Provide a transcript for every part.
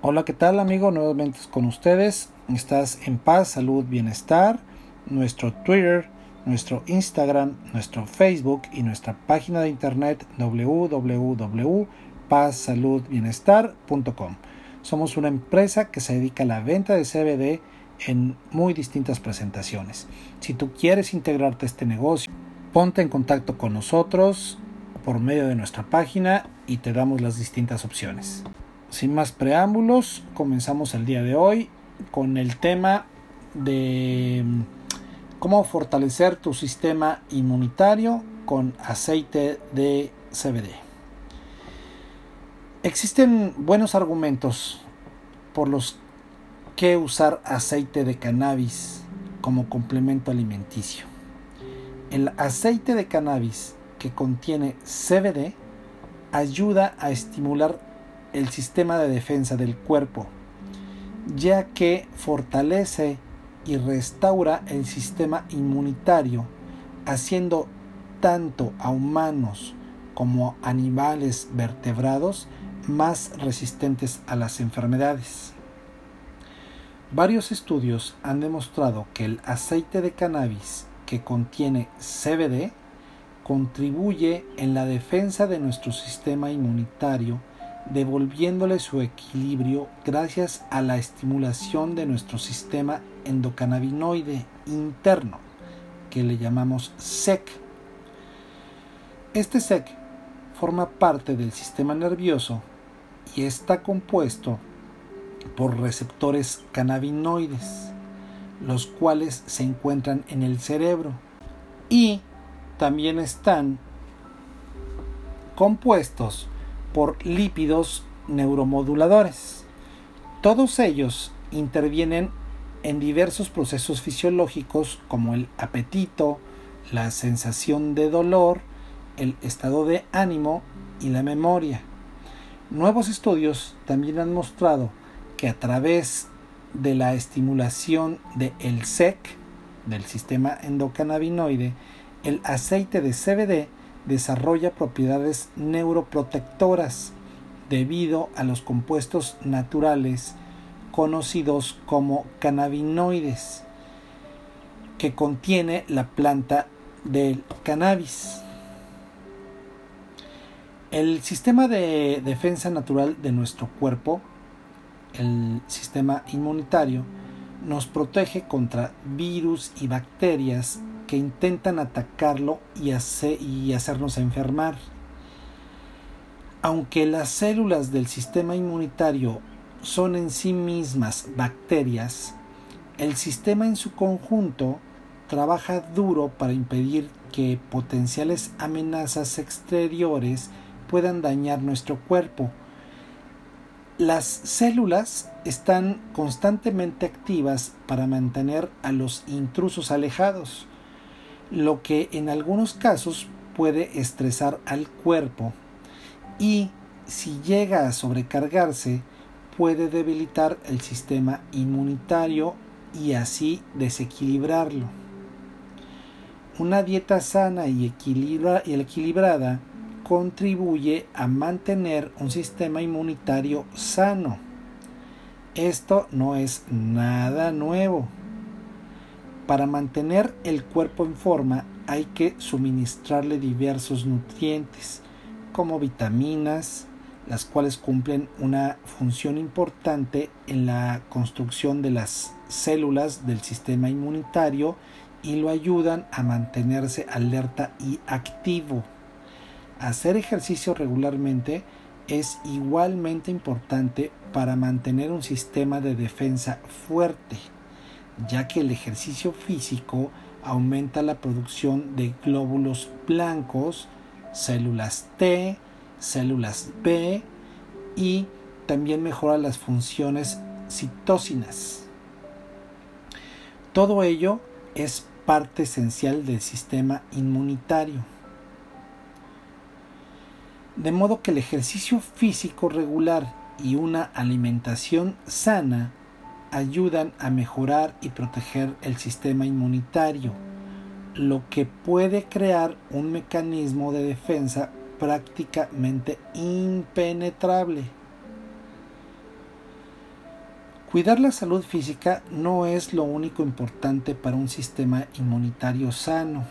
Hola, ¿qué tal amigo? Nuevamente con ustedes. Estás en paz, salud, bienestar. Nuestro Twitter, nuestro Instagram, nuestro Facebook y nuestra página de internet www.pazsaludbienestar.com. Somos una empresa que se dedica a la venta de CBD en muy distintas presentaciones. Si tú quieres integrarte a este negocio, ponte en contacto con nosotros por medio de nuestra página y te damos las distintas opciones. Sin más preámbulos, comenzamos el día de hoy con el tema de mm, cómo fortalecer tu sistema inmunitario con aceite de CBD. Existen buenos argumentos por los que usar aceite de cannabis como complemento alimenticio. El aceite de cannabis que contiene CBD ayuda a estimular el sistema de defensa del cuerpo, ya que fortalece y restaura el sistema inmunitario, haciendo tanto a humanos como animales vertebrados más resistentes a las enfermedades. Varios estudios han demostrado que el aceite de cannabis que contiene CBD contribuye en la defensa de nuestro sistema inmunitario devolviéndole su equilibrio gracias a la estimulación de nuestro sistema endocannabinoide interno, que le llamamos SEC. Este SEC forma parte del sistema nervioso y está compuesto por receptores cannabinoides, los cuales se encuentran en el cerebro y también están compuestos por lípidos neuromoduladores. Todos ellos intervienen en diversos procesos fisiológicos como el apetito, la sensación de dolor, el estado de ánimo y la memoria. Nuevos estudios también han mostrado que a través de la estimulación del el SEC, del sistema endocannabinoide, el aceite de CBD desarrolla propiedades neuroprotectoras debido a los compuestos naturales conocidos como cannabinoides que contiene la planta del cannabis. El sistema de defensa natural de nuestro cuerpo, el sistema inmunitario, nos protege contra virus y bacterias que intentan atacarlo y, y hacernos enfermar. Aunque las células del sistema inmunitario son en sí mismas bacterias, el sistema en su conjunto trabaja duro para impedir que potenciales amenazas exteriores puedan dañar nuestro cuerpo. Las células están constantemente activas para mantener a los intrusos alejados lo que en algunos casos puede estresar al cuerpo y si llega a sobrecargarse puede debilitar el sistema inmunitario y así desequilibrarlo. Una dieta sana y, equilibrada contribuye a mantener un sistema inmunitario sano. Esto no es nada nuevo. Para mantener el cuerpo en forma hay que suministrarle diversos nutrientes, como vitaminas, las cuales cumplen una función importante en la construcción de las células del sistema inmunitario y lo ayudan a mantenerse alerta y activo. Hacer ejercicio regularmente es igualmente importante para mantener un sistema de defensa fuerte ya que el ejercicio físico aumenta la producción de glóbulos blancos, células T, células B y también mejora las funciones citocinas. Todo ello es parte esencial del sistema inmunitario. De modo que el ejercicio físico regular y una alimentación sana ayudan a mejorar y proteger el sistema inmunitario, lo que puede crear un mecanismo de defensa prácticamente impenetrable. Cuidar la salud física no es lo único importante para un sistema inmunitario sano.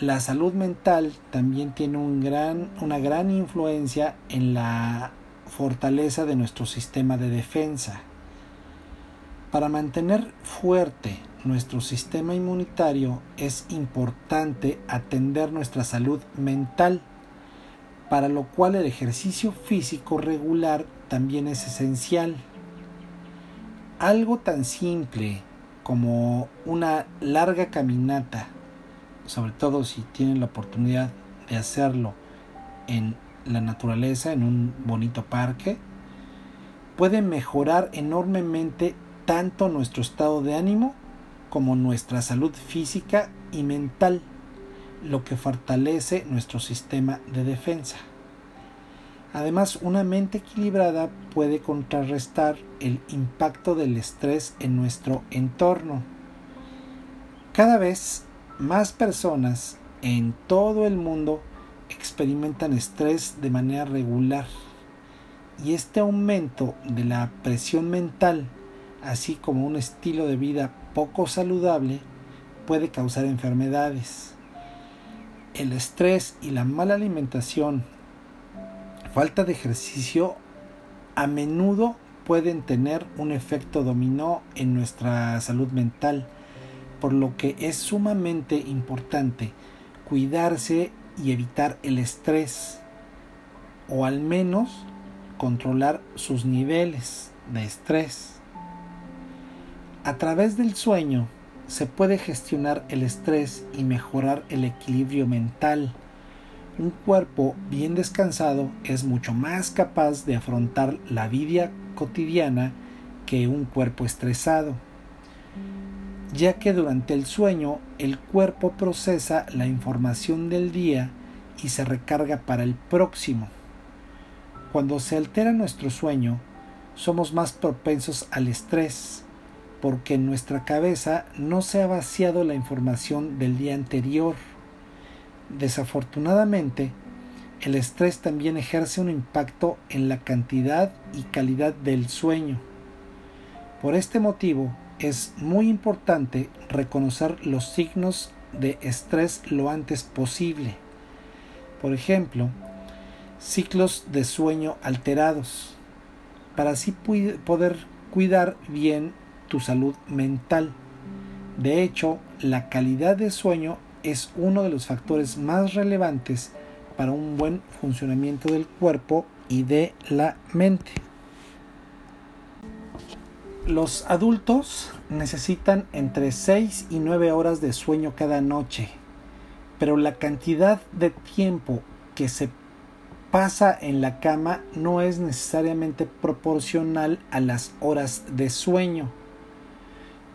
La salud mental también tiene un gran, una gran influencia en la fortaleza de nuestro sistema de defensa. Para mantener fuerte nuestro sistema inmunitario es importante atender nuestra salud mental, para lo cual el ejercicio físico regular también es esencial. Algo tan simple como una larga caminata, sobre todo si tienen la oportunidad de hacerlo en la naturaleza, en un bonito parque, puede mejorar enormemente tanto nuestro estado de ánimo como nuestra salud física y mental, lo que fortalece nuestro sistema de defensa. Además, una mente equilibrada puede contrarrestar el impacto del estrés en nuestro entorno. Cada vez más personas en todo el mundo experimentan estrés de manera regular y este aumento de la presión mental, así como un estilo de vida poco saludable, puede causar enfermedades. El estrés y la mala alimentación, falta de ejercicio, a menudo pueden tener un efecto dominó en nuestra salud mental, por lo que es sumamente importante cuidarse y evitar el estrés o al menos controlar sus niveles de estrés. A través del sueño se puede gestionar el estrés y mejorar el equilibrio mental. Un cuerpo bien descansado es mucho más capaz de afrontar la vida cotidiana que un cuerpo estresado ya que durante el sueño el cuerpo procesa la información del día y se recarga para el próximo. Cuando se altera nuestro sueño, somos más propensos al estrés, porque en nuestra cabeza no se ha vaciado la información del día anterior. Desafortunadamente, el estrés también ejerce un impacto en la cantidad y calidad del sueño. Por este motivo, es muy importante reconocer los signos de estrés lo antes posible. Por ejemplo, ciclos de sueño alterados, para así poder cuidar bien tu salud mental. De hecho, la calidad de sueño es uno de los factores más relevantes para un buen funcionamiento del cuerpo y de la mente. Los adultos necesitan entre 6 y 9 horas de sueño cada noche, pero la cantidad de tiempo que se pasa en la cama no es necesariamente proporcional a las horas de sueño.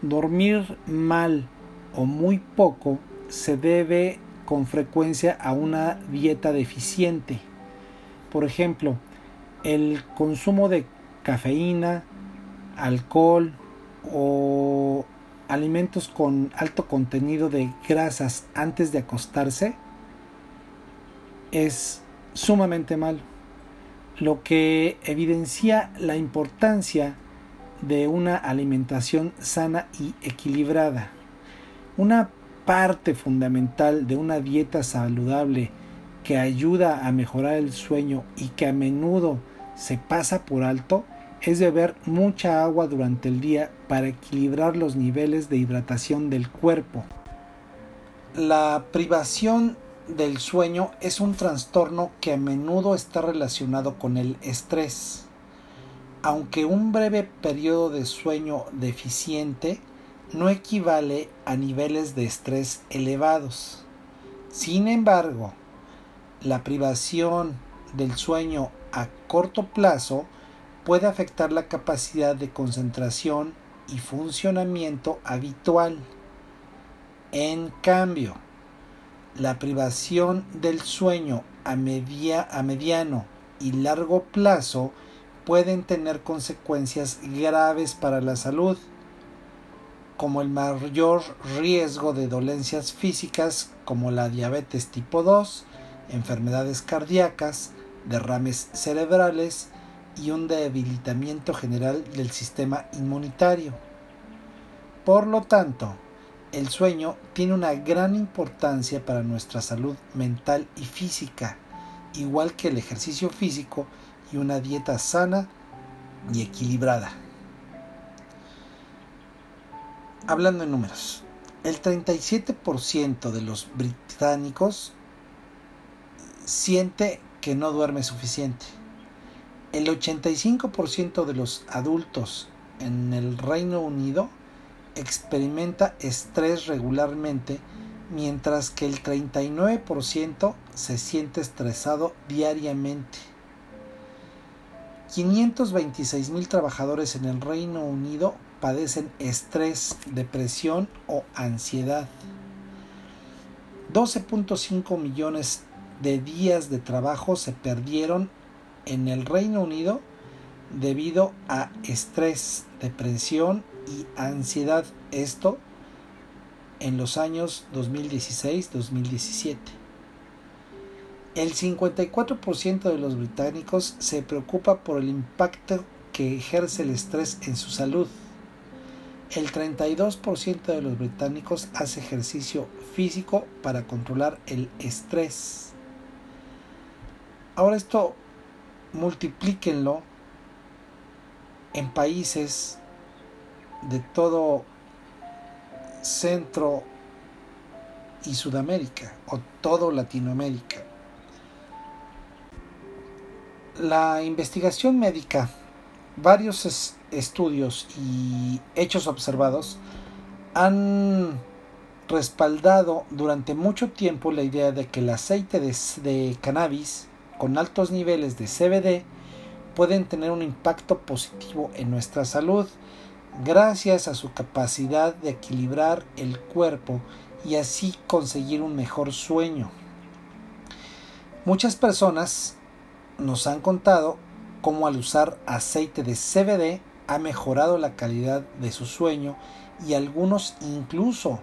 Dormir mal o muy poco se debe con frecuencia a una dieta deficiente. Por ejemplo, el consumo de cafeína, alcohol o alimentos con alto contenido de grasas antes de acostarse es sumamente malo, lo que evidencia la importancia de una alimentación sana y equilibrada. Una parte fundamental de una dieta saludable que ayuda a mejorar el sueño y que a menudo se pasa por alto es beber mucha agua durante el día para equilibrar los niveles de hidratación del cuerpo. La privación del sueño es un trastorno que a menudo está relacionado con el estrés. Aunque un breve periodo de sueño deficiente no equivale a niveles de estrés elevados. Sin embargo, la privación del sueño a corto plazo puede afectar la capacidad de concentración y funcionamiento habitual. En cambio, la privación del sueño a, media, a mediano y largo plazo pueden tener consecuencias graves para la salud, como el mayor riesgo de dolencias físicas como la diabetes tipo 2, enfermedades cardíacas, derrames cerebrales, y un debilitamiento general del sistema inmunitario. Por lo tanto, el sueño tiene una gran importancia para nuestra salud mental y física, igual que el ejercicio físico y una dieta sana y equilibrada. Hablando en números, el 37% de los británicos siente que no duerme suficiente. El 85% de los adultos en el Reino Unido experimenta estrés regularmente, mientras que el 39% se siente estresado diariamente. 526 mil trabajadores en el Reino Unido padecen estrés, depresión o ansiedad. 12.5 millones de días de trabajo se perdieron en el Reino Unido debido a estrés, depresión y ansiedad. Esto en los años 2016-2017. El 54% de los británicos se preocupa por el impacto que ejerce el estrés en su salud. El 32% de los británicos hace ejercicio físico para controlar el estrés. Ahora esto multiplíquenlo en países de todo Centro y Sudamérica o todo Latinoamérica. La investigación médica, varios estudios y hechos observados han respaldado durante mucho tiempo la idea de que el aceite de, de cannabis con altos niveles de CBD pueden tener un impacto positivo en nuestra salud gracias a su capacidad de equilibrar el cuerpo y así conseguir un mejor sueño. Muchas personas nos han contado cómo al usar aceite de CBD ha mejorado la calidad de su sueño y algunos incluso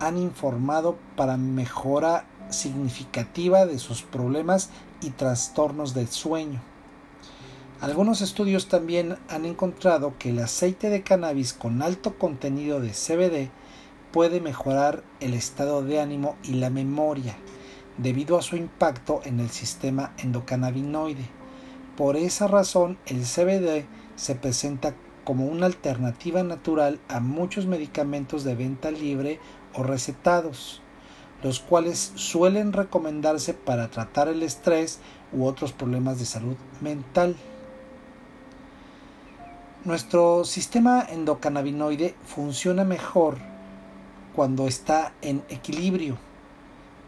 han informado para mejora significativa de sus problemas y trastornos del sueño. Algunos estudios también han encontrado que el aceite de cannabis con alto contenido de CBD puede mejorar el estado de ánimo y la memoria debido a su impacto en el sistema endocannabinoide. Por esa razón, el CBD se presenta como una alternativa natural a muchos medicamentos de venta libre o recetados los cuales suelen recomendarse para tratar el estrés u otros problemas de salud mental. Nuestro sistema endocannabinoide funciona mejor cuando está en equilibrio.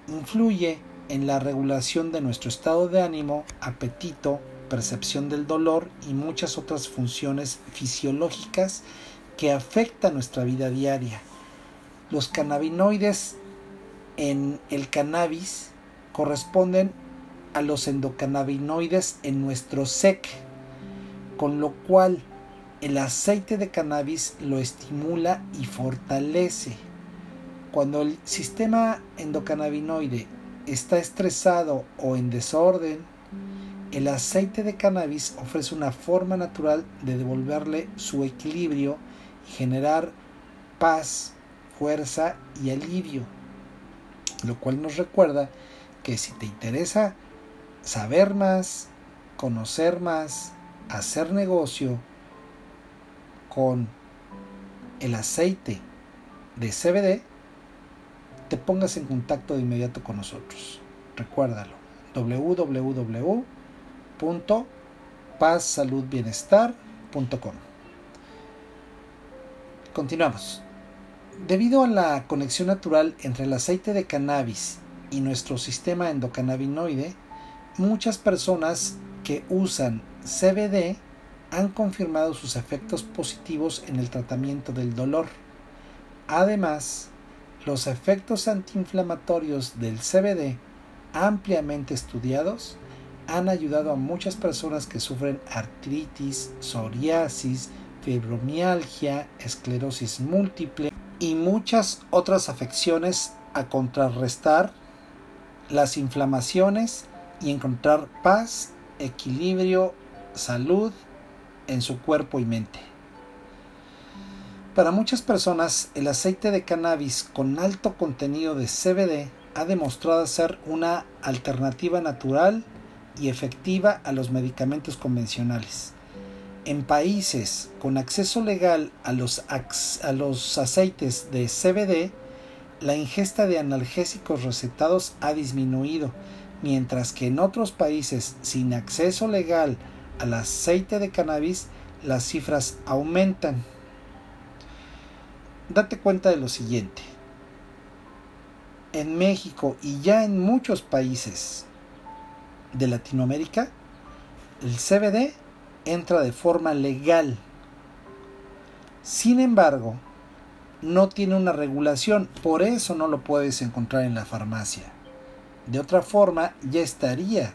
Influye en la regulación de nuestro estado de ánimo, apetito, percepción del dolor y muchas otras funciones fisiológicas que afectan nuestra vida diaria. Los cannabinoides en el cannabis corresponden a los endocannabinoides en nuestro SEC, con lo cual el aceite de cannabis lo estimula y fortalece. Cuando el sistema endocannabinoide está estresado o en desorden, el aceite de cannabis ofrece una forma natural de devolverle su equilibrio y generar paz, fuerza y alivio lo cual nos recuerda que si te interesa saber más, conocer más, hacer negocio con el aceite de CBD, te pongas en contacto de inmediato con nosotros. Recuérdalo, www.pazsaludbienestar.com. Continuamos. Debido a la conexión natural entre el aceite de cannabis y nuestro sistema endocannabinoide, muchas personas que usan CBD han confirmado sus efectos positivos en el tratamiento del dolor. Además, los efectos antiinflamatorios del CBD, ampliamente estudiados, han ayudado a muchas personas que sufren artritis, psoriasis, fibromialgia, esclerosis múltiple, y muchas otras afecciones a contrarrestar las inflamaciones y encontrar paz, equilibrio, salud en su cuerpo y mente. Para muchas personas, el aceite de cannabis con alto contenido de CBD ha demostrado ser una alternativa natural y efectiva a los medicamentos convencionales. En países con acceso legal a los, aceites de CBD, la ingesta de analgésicos recetados ha disminuido, mientras que en otros países sin acceso legal al aceite de cannabis, las cifras aumentan. Date cuenta de lo siguiente. En México y ya en muchos países de Latinoamérica, el CBD entra de forma legal. Sin embargo, no tiene una regulación, por eso no lo puedes encontrar en la farmacia. De otra forma, ya estaría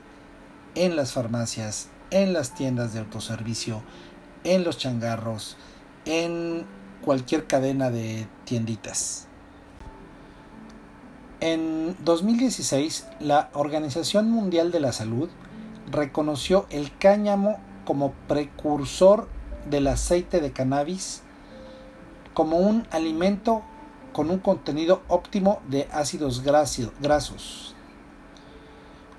en las farmacias, en las tiendas de autoservicio, en los changarros, en cualquier cadena de tienditas. En 2016, la Organización Mundial de la Salud reconoció el cáñamo como precursor del aceite de cannabis como un alimento con un contenido óptimo de ácidos grasos.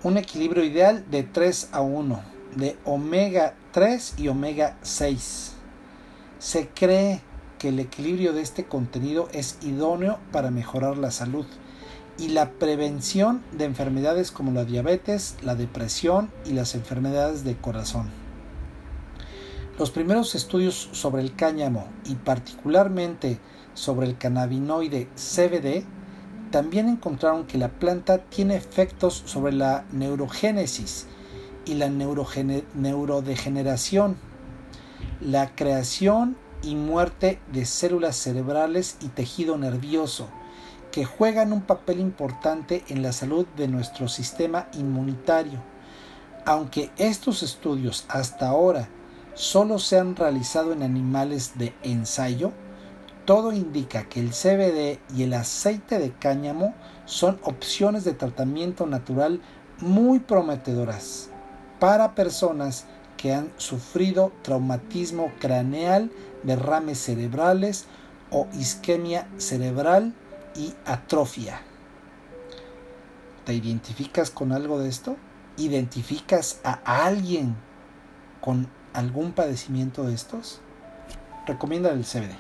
Un equilibrio ideal de 3 a 1, de omega 3 y omega 6. Se cree que el equilibrio de este contenido es idóneo para mejorar la salud y la prevención de enfermedades como la diabetes, la depresión y las enfermedades de corazón. Los primeros estudios sobre el cáñamo y particularmente sobre el cannabinoide CBD también encontraron que la planta tiene efectos sobre la neurogénesis y la neurodegeneración, la creación y muerte de células cerebrales y tejido nervioso, que juegan un papel importante en la salud de nuestro sistema inmunitario. Aunque estos estudios hasta ahora solo se han realizado en animales de ensayo, todo indica que el CBD y el aceite de cáñamo son opciones de tratamiento natural muy prometedoras para personas que han sufrido traumatismo craneal derrames cerebrales o isquemia cerebral y atrofia. ¿Te identificas con algo de esto? ¿Identificas a alguien con algún padecimiento de estos? Recomienda el CBD.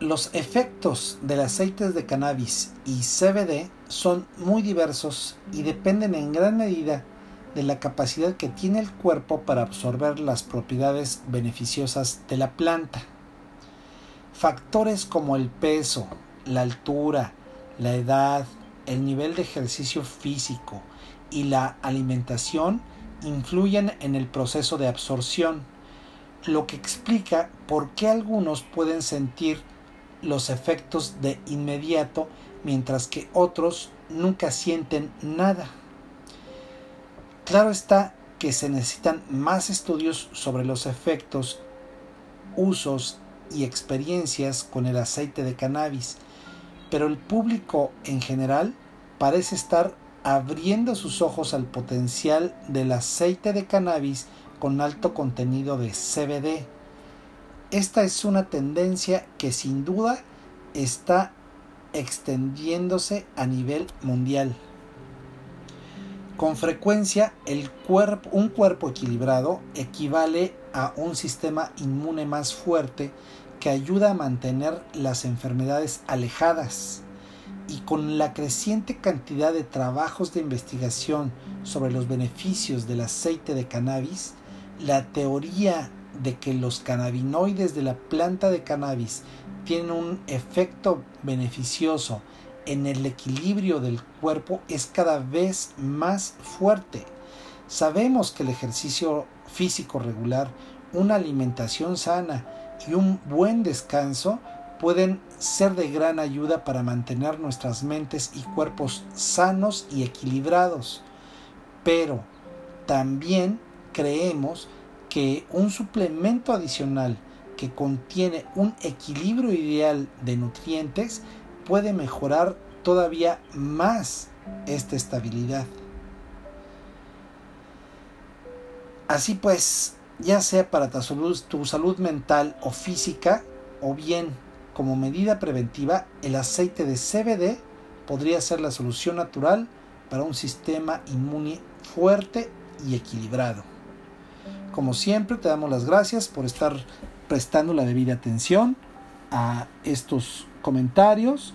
Los efectos del aceite de cannabis y CBD son muy diversos y dependen en gran medida de la capacidad que tiene el cuerpo para absorber las propiedades beneficiosas de la planta. Factores como el peso, la altura, la edad, el nivel de ejercicio físico y la alimentación influyen en el proceso de absorción, lo que explica por qué algunos pueden sentir los efectos de inmediato mientras que otros nunca sienten nada. Claro está que se necesitan más estudios sobre los efectos, usos y experiencias con el aceite de cannabis, pero el público en general parece estar abriendo sus ojos al potencial del aceite de cannabis con alto contenido de CBD. Esta es una tendencia que sin duda está extendiéndose a nivel mundial. Con frecuencia, el un cuerpo equilibrado equivale a un sistema inmune más fuerte que ayuda a mantener las enfermedades alejadas. Y con la creciente cantidad de trabajos de investigación sobre los beneficios del aceite de cannabis, la teoría de que los cannabinoides de la planta de cannabis tienen un efecto beneficioso en el equilibrio del cuerpo es cada vez más fuerte. Sabemos que el ejercicio físico regular, una alimentación sana y un buen descanso pueden ser de gran ayuda para mantener nuestras mentes y cuerpos sanos y equilibrados. Pero también creemos que un suplemento adicional que contiene un equilibrio ideal de nutrientes puede mejorar todavía más esta estabilidad. Así pues, ya sea para tu salud, tu salud mental o física, o bien como medida preventiva, el aceite de CBD podría ser la solución natural para un sistema inmune fuerte y equilibrado. Como siempre, te damos las gracias por estar prestando la debida atención a estos comentarios.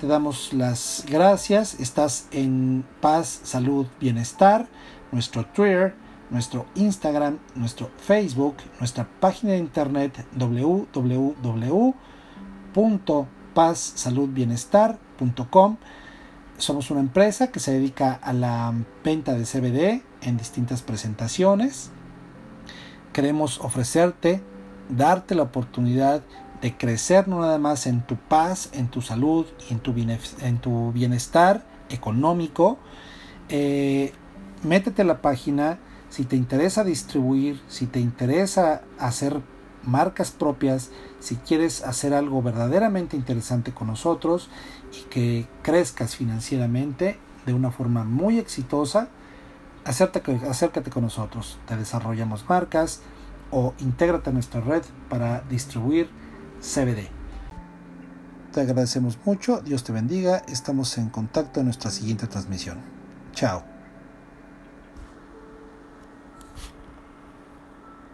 Te damos las gracias. Estás en paz, salud, bienestar. Nuestro Twitter, nuestro Instagram, nuestro Facebook, nuestra página de internet www.pazsaludbienestar.com. Somos una empresa que se dedica a la venta de CBD en distintas presentaciones. Queremos ofrecerte, darte la oportunidad de crecer no nada más en tu paz, en tu salud y en tu, en tu bienestar económico. Eh, métete a la página si te interesa distribuir, si te interesa hacer marcas propias, si quieres hacer algo verdaderamente interesante con nosotros y que crezcas financieramente de una forma muy exitosa, acércate, acércate con nosotros. Te desarrollamos marcas o intégrate a nuestra red para distribuir CBD. Te agradecemos mucho, Dios te bendiga, estamos en contacto en nuestra siguiente transmisión. Chao.